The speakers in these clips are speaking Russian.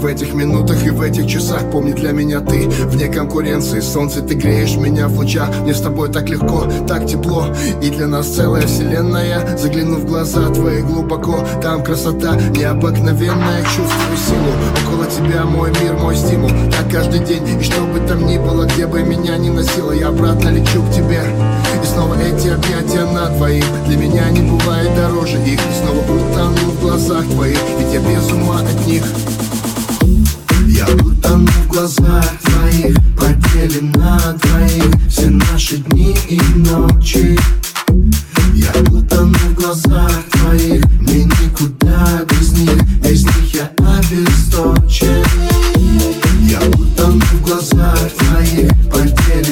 в этих минутах и в этих часах. Помни, для меня ты вне конкуренции. Солнце, ты греешь меня в лучах. Мне с тобой так легко, так тепло. И для нас целая вселенная. Загляну в глаза твои глубоко. Там красота необыкновенная. Чувствую силу. Около тебя мой мир, мой стимул. Так каждый день, и что бы там ни было Где бы меня ни носило Я обратно лечу к тебе. И снова эти объятия на двоих. Для меня не бывает дороже их. И снова утону в глазах твоих. Ведь я без ума от них утону в глазах твоих Поделим на двоих Все наши дни и ночи. Я утону в глазах твоих Мне никуда без них Без них я обесточен. Я утону в глазах твоих Поделим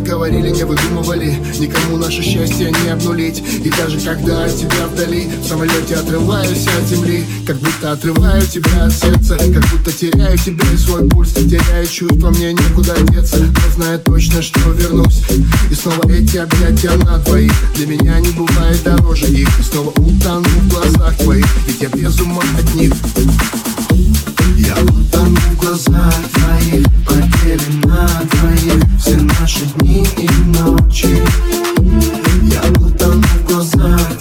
говорили, не выдумывали. Никому наше счастье не обнулить. И даже когда от тебя вдали В самолете отрываюсь от земли. Как будто отрываю тебя от сердца Как будто теряю тебя и свой пульс Теряю чувства, мне некуда деться. Но знаю точно, что вернусь. И снова эти объятия на двоих. Для меня не бывает дороже их. И снова утону в глазах твоих. Ведь я без ума от них Я утону в глазах твоих Поделим на двоих Все наши дни и ночи. Я утону в глазах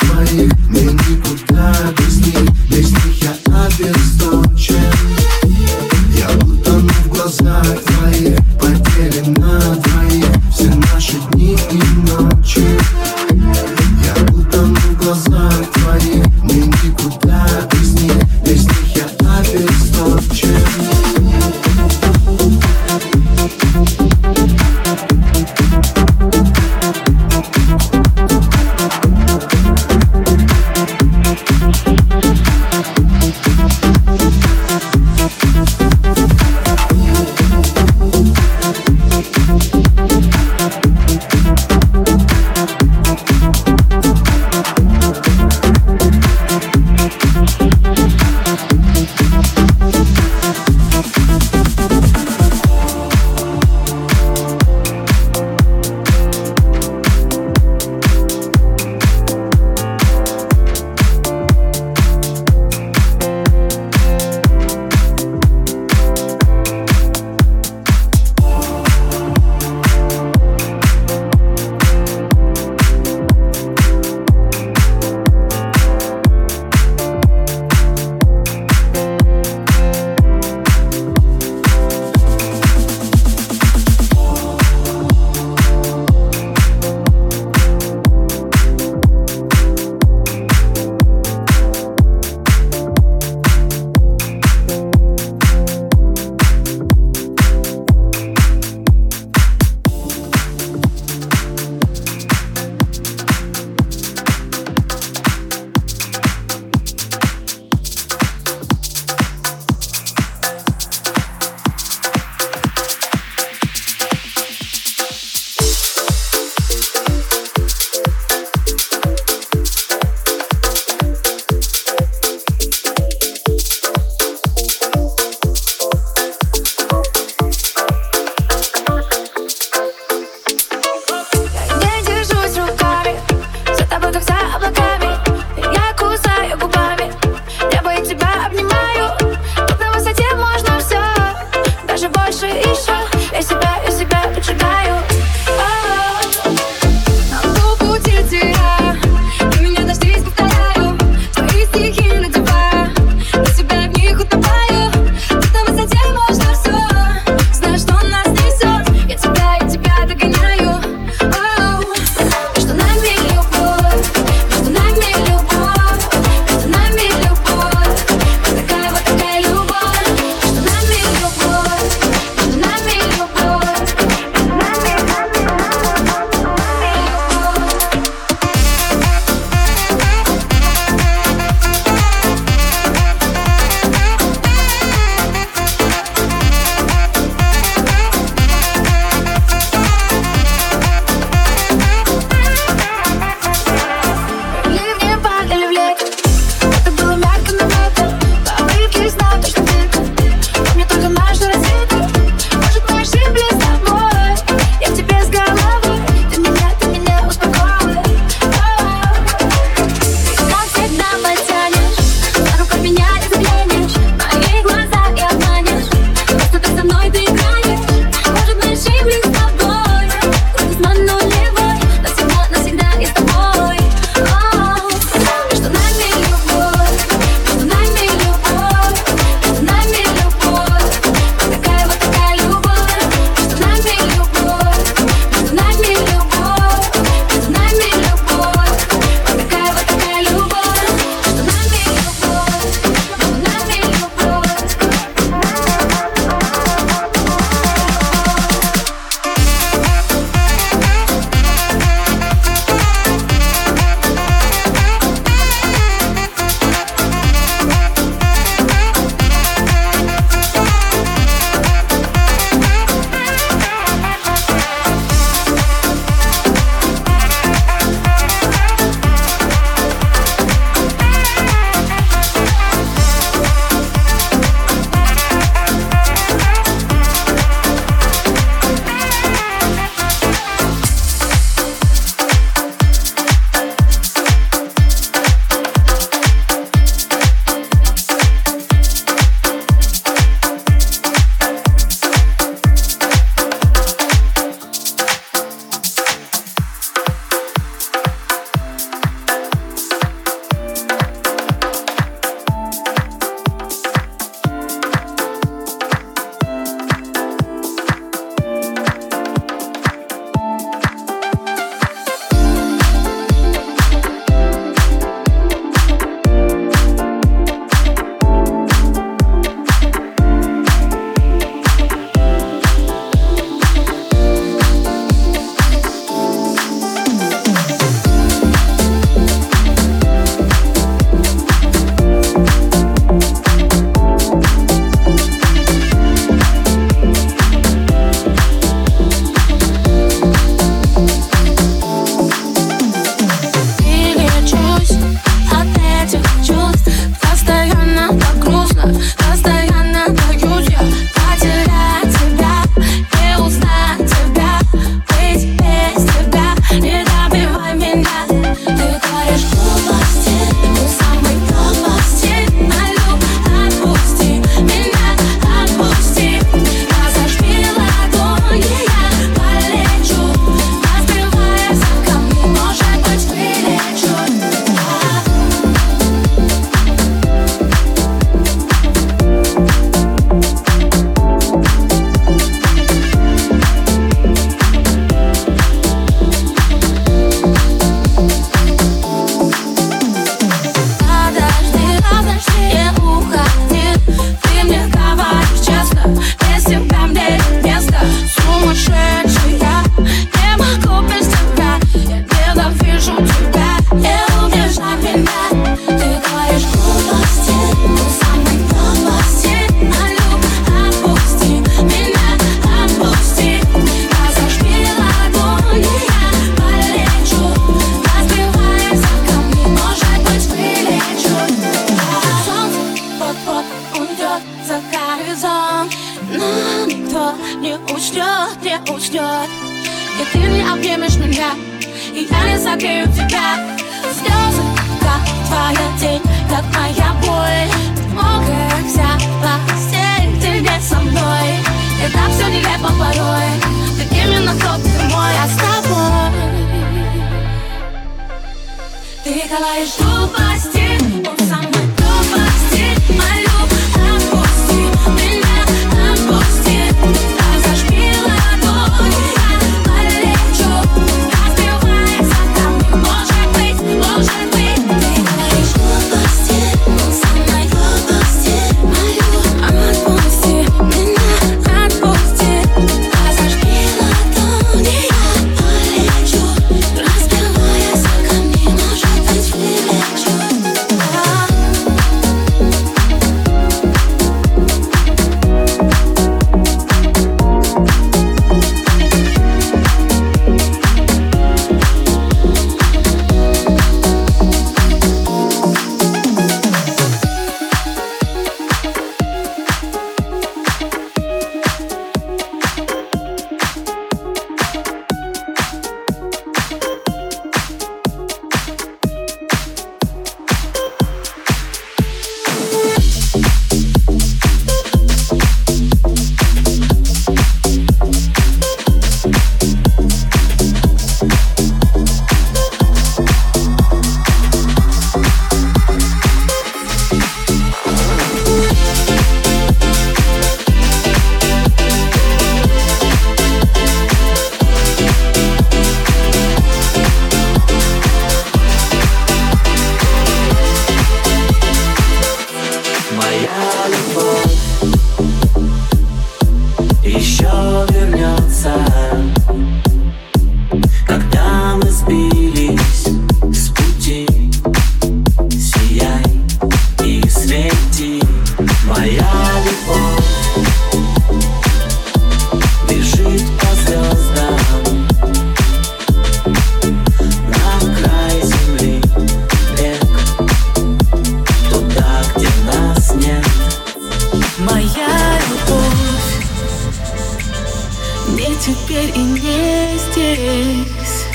Мне теперь и не здесь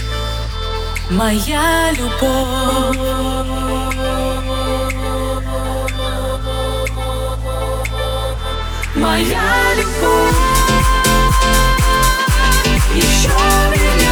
Моя любовь? Моя любовь. Еще меня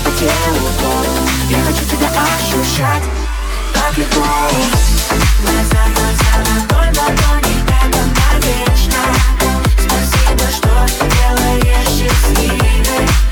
по телу Я хочу тебя ощущать Так легко Глаза, глаза, ладонь, ладони Это навечно Спасибо, что делаешь счастливой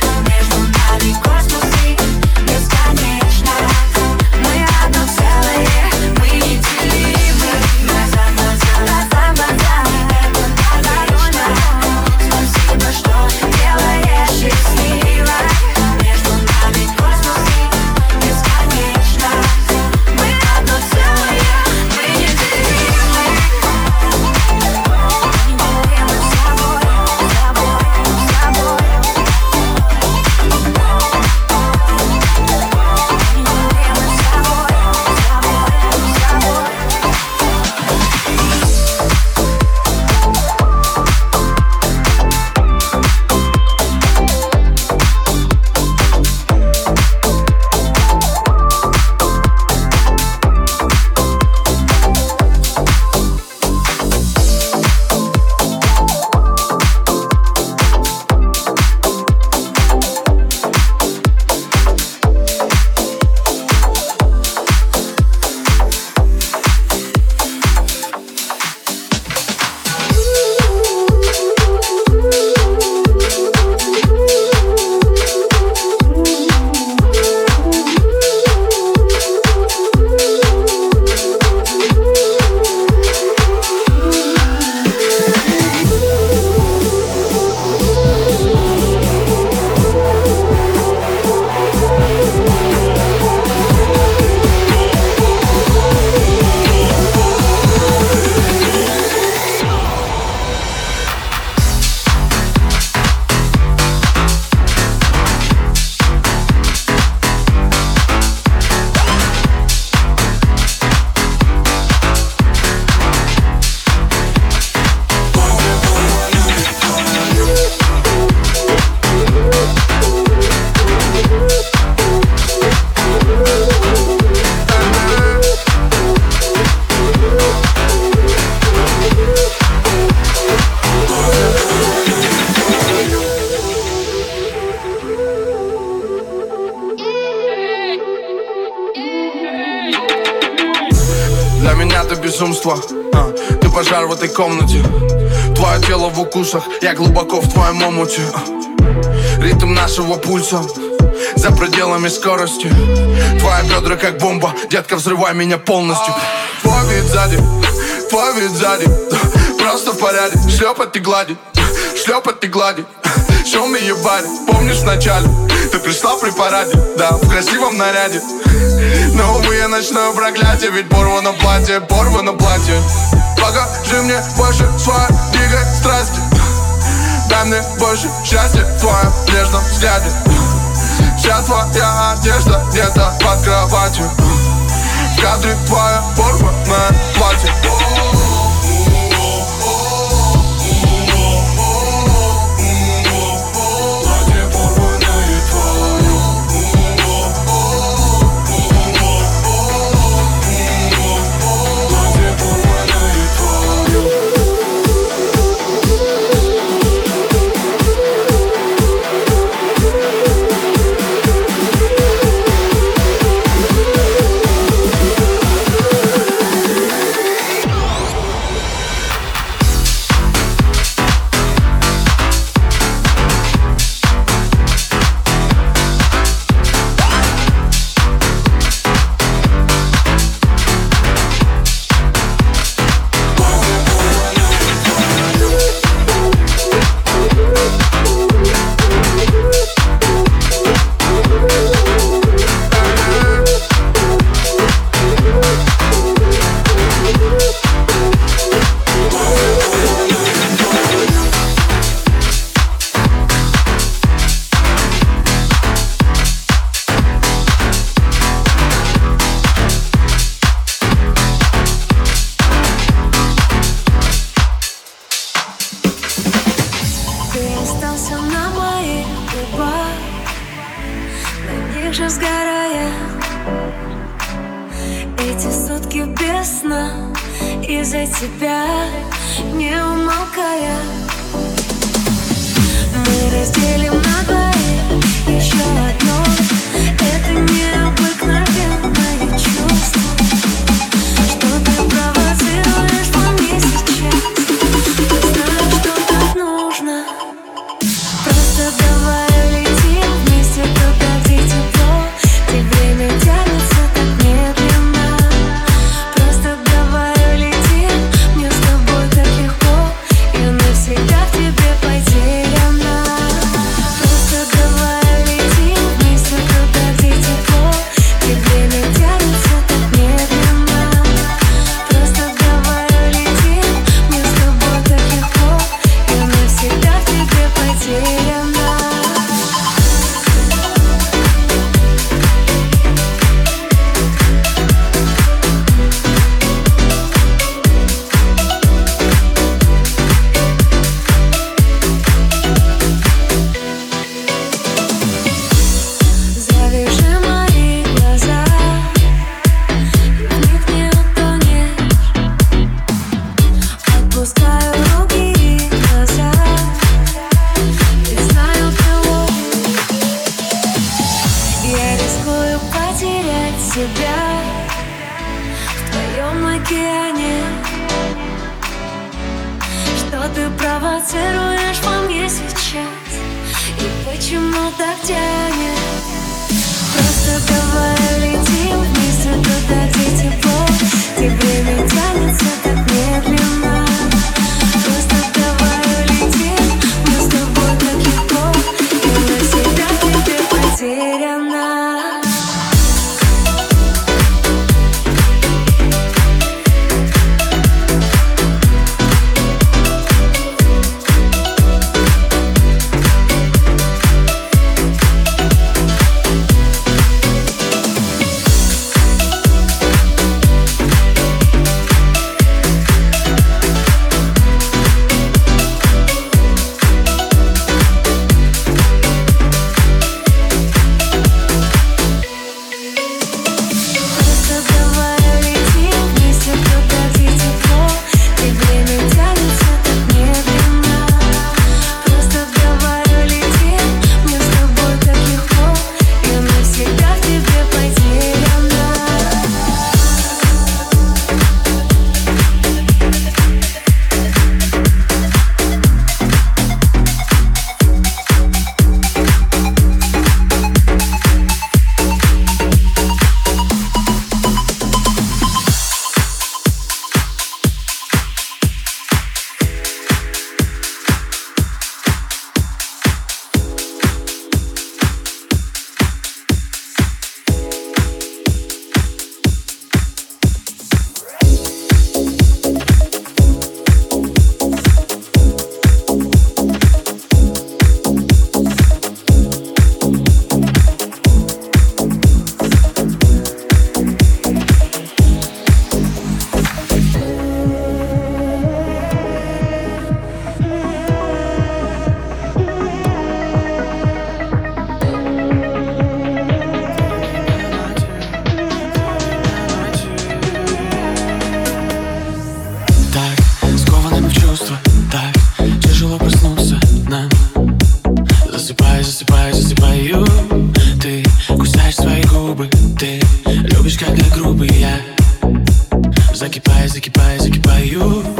тело в укусах Я глубоко в твоем омуте. Ритм нашего пульса За пределами скорости. Твои бедра как бомба. Детка, взрывай меня полностью. Твой вид сзади Твой вид сзади. Просто в порядке. Шлепать и гладить Шлепать и гладить me your body Помнишь вначале Ты пришла при параде Да, в красивом наряде. Но, увы, я ночное проклятие Ведь порвано платье, порвано платье. Покажи мне больше своей дикой страсти Дай мне больше счастья в твоем нежном взгляде. Вся твоя одежда где-то под кроватью. В кадре твое порванное платье Платье губы Ты любишь, когда грубый я. Закипаю, закипаю, закипаю.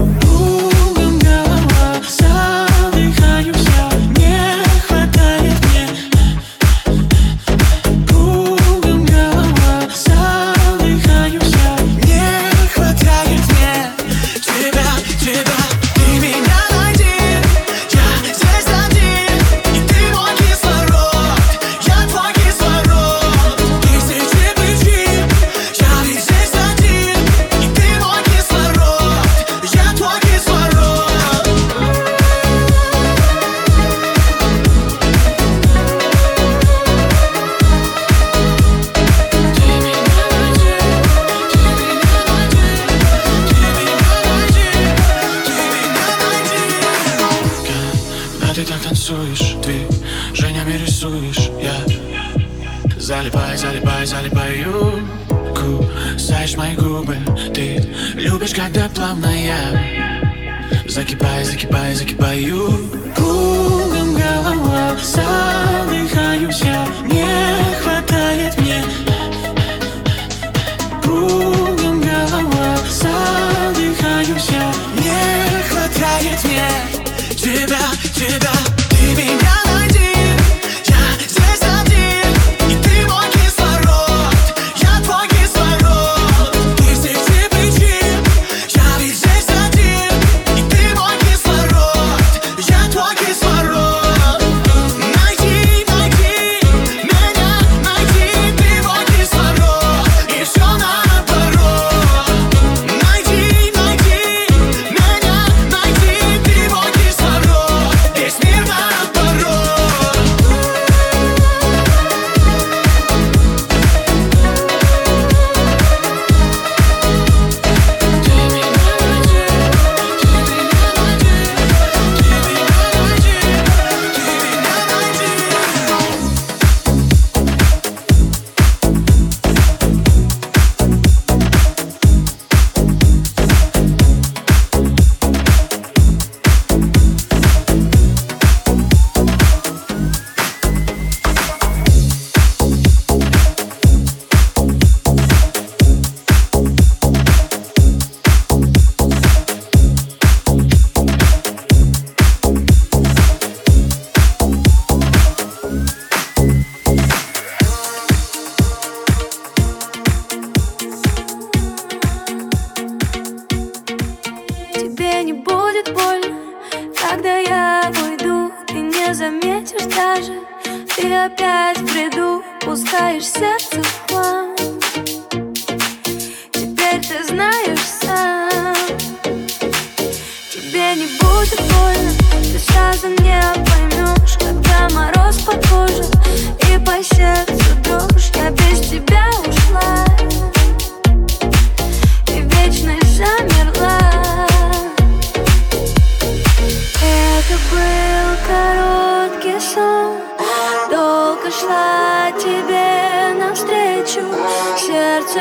Сердце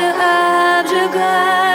обжигается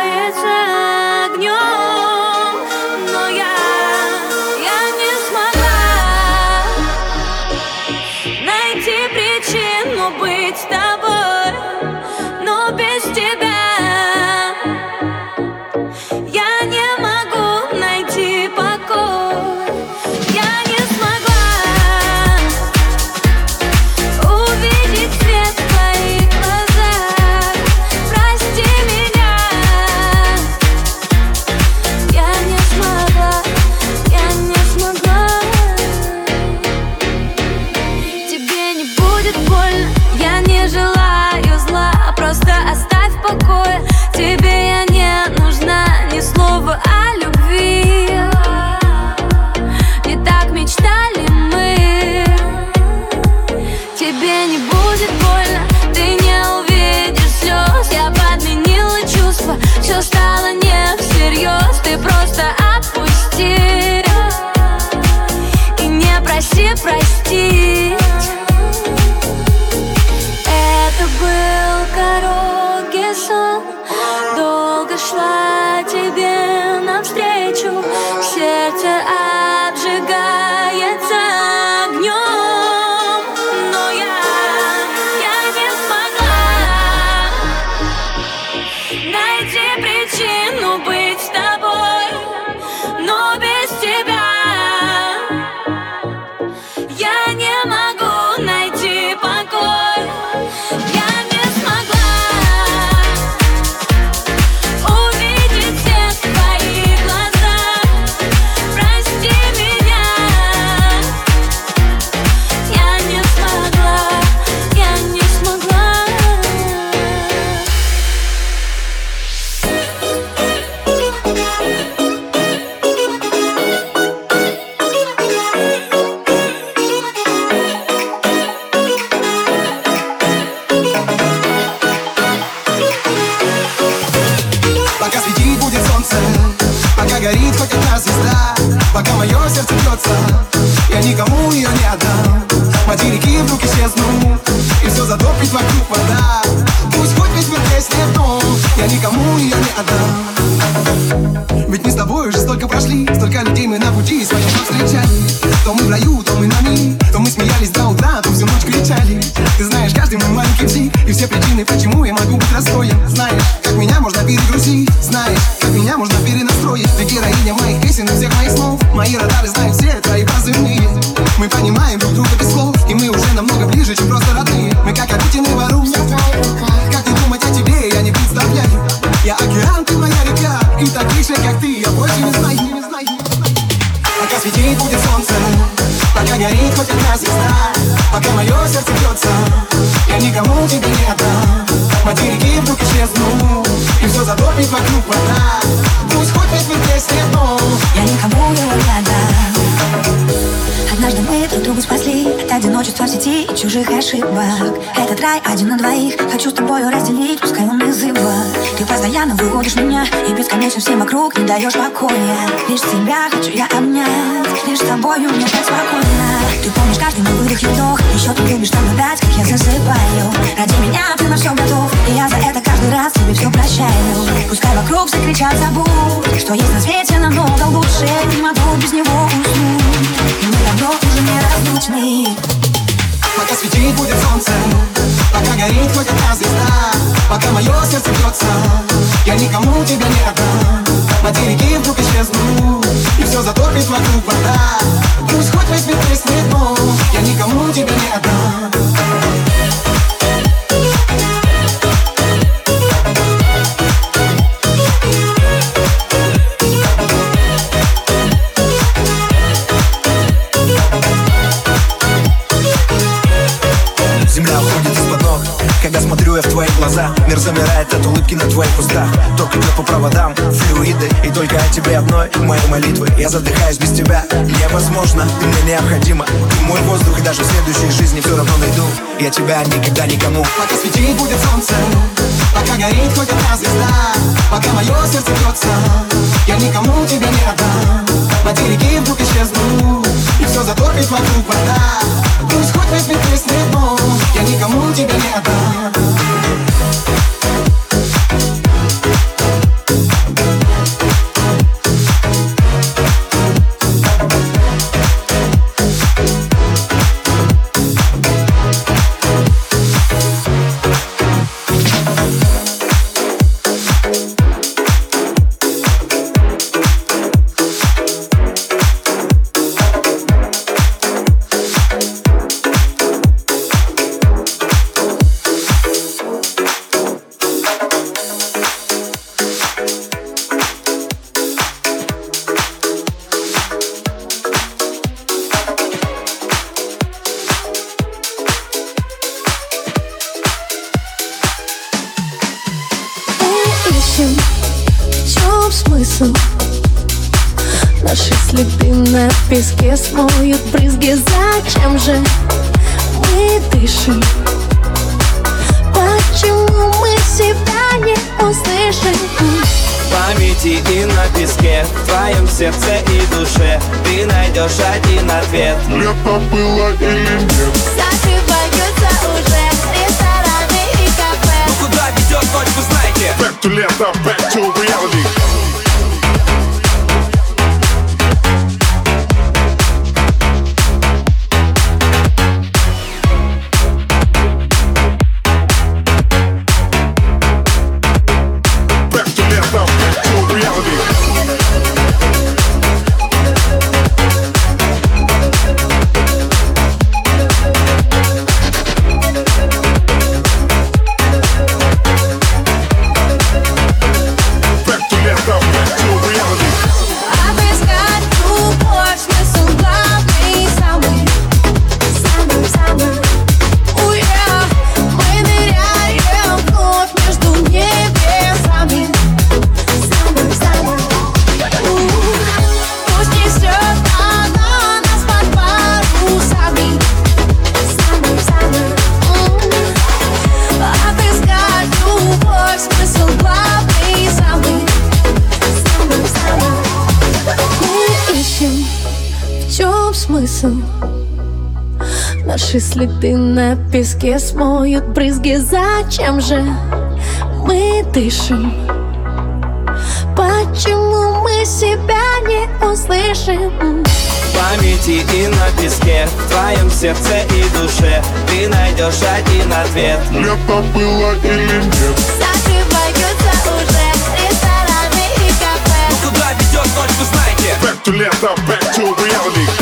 постоянно выводишь меня И бесконечно всем вокруг не даешь покоя. Лишь тебя хочу я обнять Лишь с тобою мне так спокойно. Ты помнишь каждый мой выдох и вдох Еще ты любишь наблюдать, как я засыпаю. Ради меня ты на все готов И я за это каждый раз тебе все прощаю. Пускай вокруг все кричат забудь Что есть на свете намного лучше Не могу без него уснуть. И мы давно уже не разлучны Пока светит будет солнце. Пока горит хоть одна звезда. Пока мое сердце бьется Я никому тебя не отдам. Материки вдруг исчезнут И все затопит вокруг вода. Пусть хоть весь мир треснет, Я никому тебя не отдам Мир замирает от улыбки на твоих устах. Ток идет по проводам, флюиды И только о тебе одной, мои молитвы. Я задыхаюсь без тебя, невозможно Ты мне необходима, ты мой воздух И даже в следующей жизни все равно найду. Я тебя никогда никому. Пока светит будет солнце. Пока горит хоть одна звезда. Пока мое сердце бьется Я никому тебя не отдам. Материки вдруг исчезнут И все затопит вокруг вода. Пусть хоть весь мир Я никому тебя не отдам Наши следы на песке смоют брызги Зачем же мы дышим? Почему мы себя не услышим? В памяти и на песке В твоем сердце и душе Ты найдешь один ответ Лето было или нет? Закрываются уже рестораны и кафе Куда ведет ночь, вы знаете Back to лето, back to reality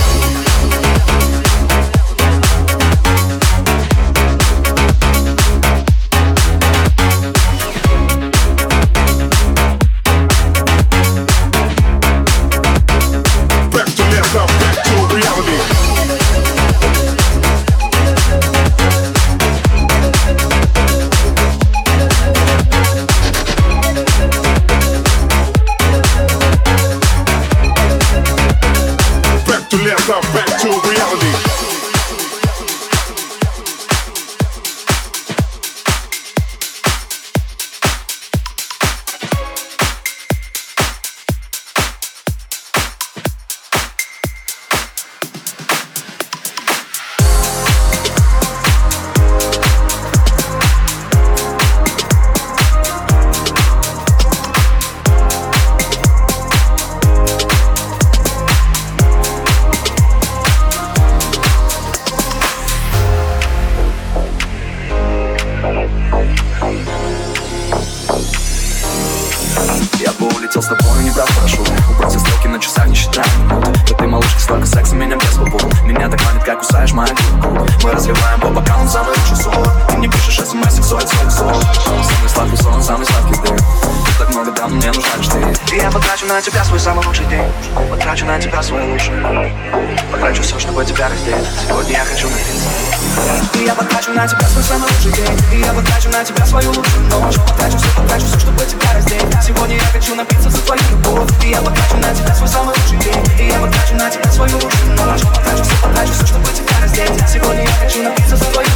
на тебя свой самый лучший день. И я потрачу на тебя свою лучшую ночь. Потрачу все, потрачу все, чтобы тебя раздеть. Сегодня я хочу напиться за твою любовь. И я потрачу на тебя свой самый лучший день. И я потрачу на тебя свою лучшую ночь. Потрачу все, потрачу все, чтобы тебя раздеть. Сегодня я хочу напиться за твою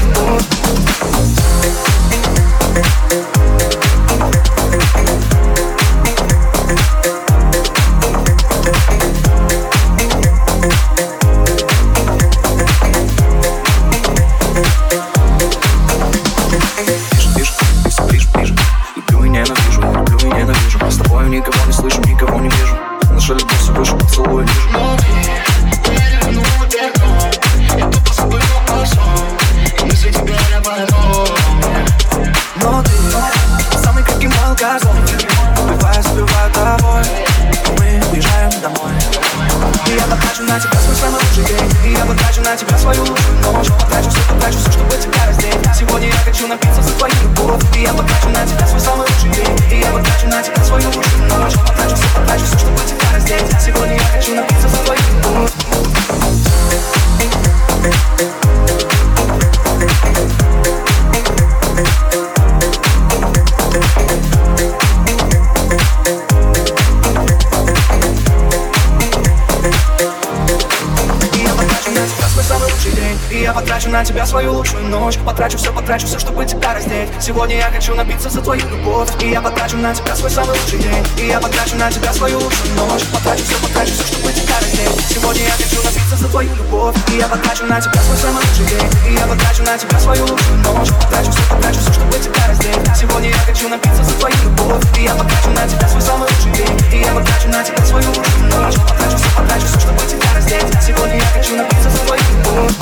Потрачу все, потрачу все, чтобы тебя раздеть. Сегодня я хочу напиться за твою любовь. И я потрачу на тебя свой самый лучший день. И я потрачу на тебя свою лучшую ночь. Потрачу все, потрачу все, чтобы тебя раздеть. Сегодня я хочу напиться за твою любовь. И я потрачу на тебя свой самый лучший день. И я потрачу на тебя свою лучшую ночь. Потрачу все, потрачу все, чтобы тебя раздеть. Сегодня я хочу напиться за твою любовь. И я потрачу на тебя свой самый лучший день. И я потрачу на тебя свою лучшую ночь. Потрачу все, потрачу все, чтобы тебя раздеть. Сегодня я хочу напиться за твою любовь